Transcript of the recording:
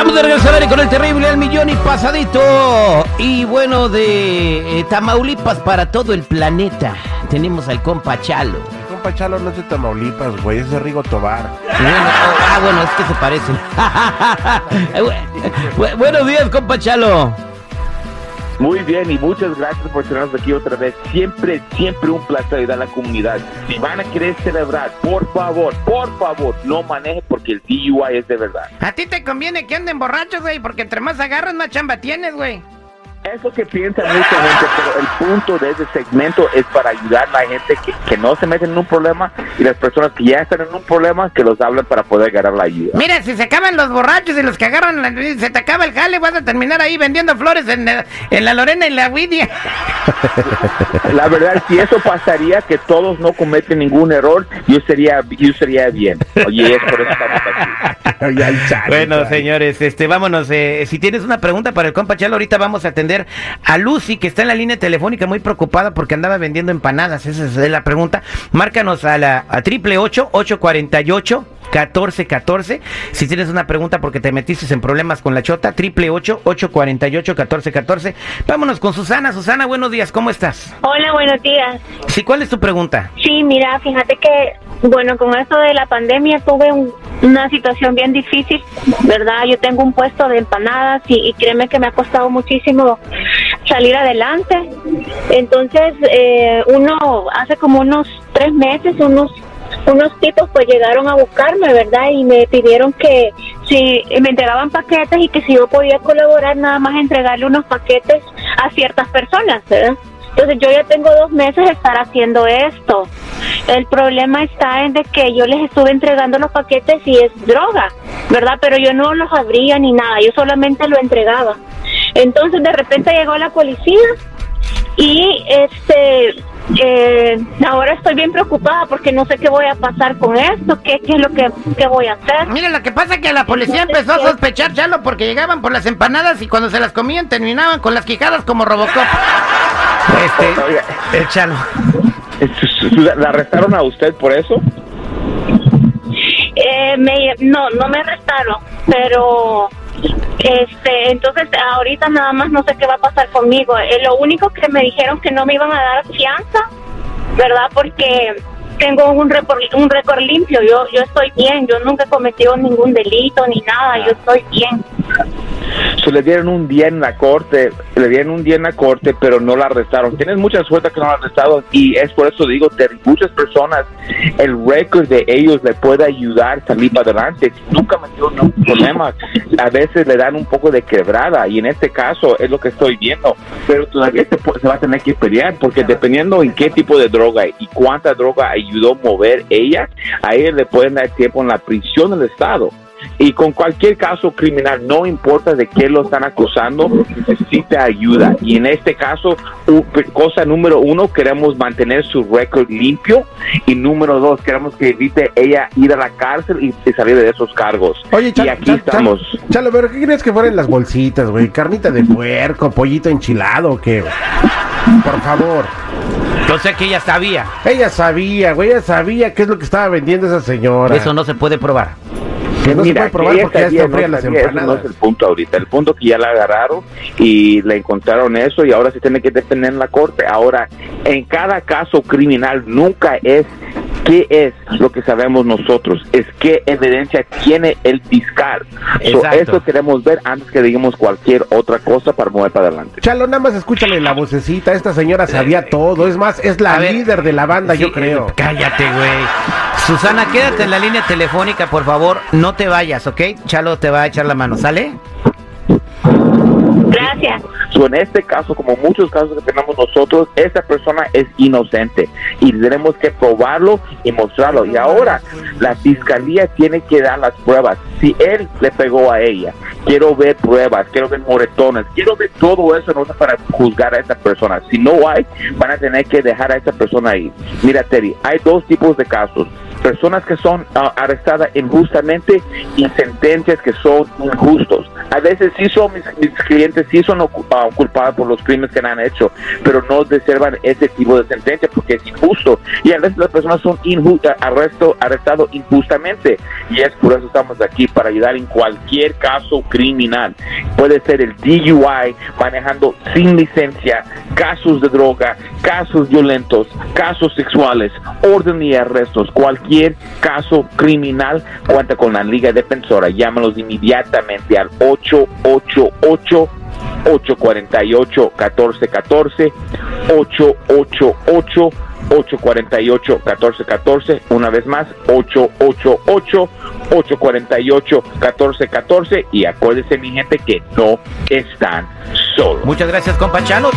Estamos de regreso al aire con el terrible al millón y pasadito. Y bueno, de eh, Tamaulipas para todo el planeta. Tenemos al compa Chalo. El compa Chalo no es de Tamaulipas, güey, es de Rigo Tobar. Bueno, ah, bueno, es que se parecen. Eh, bu- buenos días, compa Chalo. Muy bien y muchas gracias por tenernos aquí otra vez. Siempre, siempre un placer ayudar a la comunidad. Si van a querer celebrar, por favor, por favor, no maneje porque el DUI es de verdad. A ti te conviene que anden borrachos, güey, porque entre más agarras, más chamba tienes, güey. Es lo que piensa mucha gente, pero el punto de ese segmento es para ayudar a la gente que, que no se meten en un problema y las personas que ya están en un problema que los hablan para poder ganar la ayuda. Mira, si se acaban los borrachos y los que agarran, la- se te acaba el jale, vas a terminar ahí vendiendo flores en, la- en la Lorena y la Widia. La verdad, si eso pasaría, que todos no cometen ningún error, yo sería, yo sería bien. Oye, es por eso estamos aquí. Bueno, señores, este, vámonos. eh, si tienes una pregunta para el compa Chalo, ahorita vamos a atender a Lucy, que está en la línea telefónica muy preocupada porque andaba vendiendo empanadas. Esa es la pregunta. Márcanos a la a triple ocho ocho cuarenta y ocho 1414. Si tienes una pregunta porque te metiste en problemas con la chota, triple ocho ocho cuarenta y ocho 1414. Vámonos con Susana. Susana, buenos días, ¿cómo estás? Hola, buenos días. Sí, ¿cuál es tu pregunta? Sí, mira, fíjate que, bueno, con esto de la pandemia tuve un- una situación bien difícil, ¿verdad? Yo tengo un puesto de empanadas y, y créeme que me ha costado muchísimo salir adelante. Entonces, eh, uno, hace como unos tres meses, unos unos tipos pues llegaron a buscarme, ¿verdad? Y me pidieron que si me entregaban paquetes y que si yo podía colaborar nada más entregarle unos paquetes a ciertas personas, ¿verdad? Entonces yo ya tengo dos meses de estar haciendo esto. El problema está en de que yo les estuve entregando los paquetes y es droga, ¿verdad? Pero yo no los abría ni nada, yo solamente lo entregaba. Entonces de repente llegó la policía y este eh, ahora estoy bien preocupada porque no sé qué voy a pasar con esto, qué, qué es lo que, que voy a hacer. Mira, lo que pasa es que la policía empezó a sospechar, Chalo, porque llegaban por las empanadas y cuando se las comían terminaban con las quijadas como Robocop. Este, el Chalo. ¿La arrestaron a usted por eso? Eh, me, no, no me arrestaron, pero este, entonces ahorita nada más no sé qué va a pasar conmigo. Eh, lo único que me dijeron que no me iban a dar fianza, ¿verdad? Porque tengo un récord, un récord limpio. Yo, yo estoy bien. Yo nunca he cometido ningún delito ni nada. Yo estoy bien. Se le dieron un día en la corte, le dieron un día en la corte, pero no la arrestaron. Tienes mucha suerte que no la arrestaron y es por eso digo, Terry, muchas personas, el récord de ellos le puede ayudar a salir para adelante. Nunca metió ningún problema, a veces le dan un poco de quebrada y en este caso es lo que estoy viendo, pero todavía se, se va a tener que pelear porque dependiendo en qué tipo de droga y cuánta droga ayudó a mover ella, a ella le pueden dar tiempo en la prisión del Estado. Y con cualquier caso criminal, no importa de qué lo están acusando, necesita ayuda. Y en este caso, cosa número uno, queremos mantener su récord limpio. Y número dos, queremos que evite ella ir a la cárcel y, salir de esos cargos. Oye, y Chalo, aquí Chalo, estamos. Chalo, pero ¿qué crees que fueran las bolsitas, güey? ¿Carnita de puerco, pollito enchilado o qué? Por favor. Yo sé que ella sabía. Ella sabía, güey, ella sabía qué es lo que estaba vendiendo esa señora. Eso no se puede probar. Que no Mira, se puede probar que porque ya están frías no las eso no empanadas. es el punto ahorita. El punto que ya la agarraron y le encontraron eso y ahora se tiene que defender en la corte. Ahora, en cada caso criminal nunca es qué es lo que sabemos nosotros, es qué evidencia tiene el fiscal. So, eso queremos ver antes que digamos cualquier otra cosa para mover para adelante. Chalo, nada más escúchale la vocecita. Esta señora sabía todo. Es más, es la A ver, líder de la banda, Sí, yo creo. eh, Cállate, güey. Susana, quédate en la línea telefónica, por favor. No te vayas, ¿ok? Chalo te va a echar la mano, ¿sale? Gracias. So, en este caso, como muchos casos que tenemos nosotros, esa persona es inocente y tenemos que probarlo y mostrarlo. Y ahora la fiscalía tiene que dar las pruebas. Si él le pegó a ella, quiero ver pruebas, quiero ver moretones, quiero ver todo eso no para juzgar a esa persona. Si no hay, van a tener que dejar a esa persona ahí. Mira, Terry, hay dos tipos de casos. Personas que son ah, arrestadas injustamente y sentencias que son injustos. A veces sí son mis, clientes, sí son ocu- ah, culpados por los crímenes que han hecho, pero no deservan ese tipo de sentencia porque es injusto. Y a veces las personas son ah, arresto, arrestados injustamente. Y es por eso estamos aquí, para ayudar en cualquier caso criminal. Puede ser el DUI, manejando sin licencia, casos de droga, casos violentos, casos sexuales, orden y arrestos, cualquier caso criminal cuenta con la Liga Defensora. Llámanos inmediatamente al 888 848 1414 888 848 1414 una vez más 888 848 1414 y acuérdense mi gente que no están solos Muchas gracias, compa Chalo.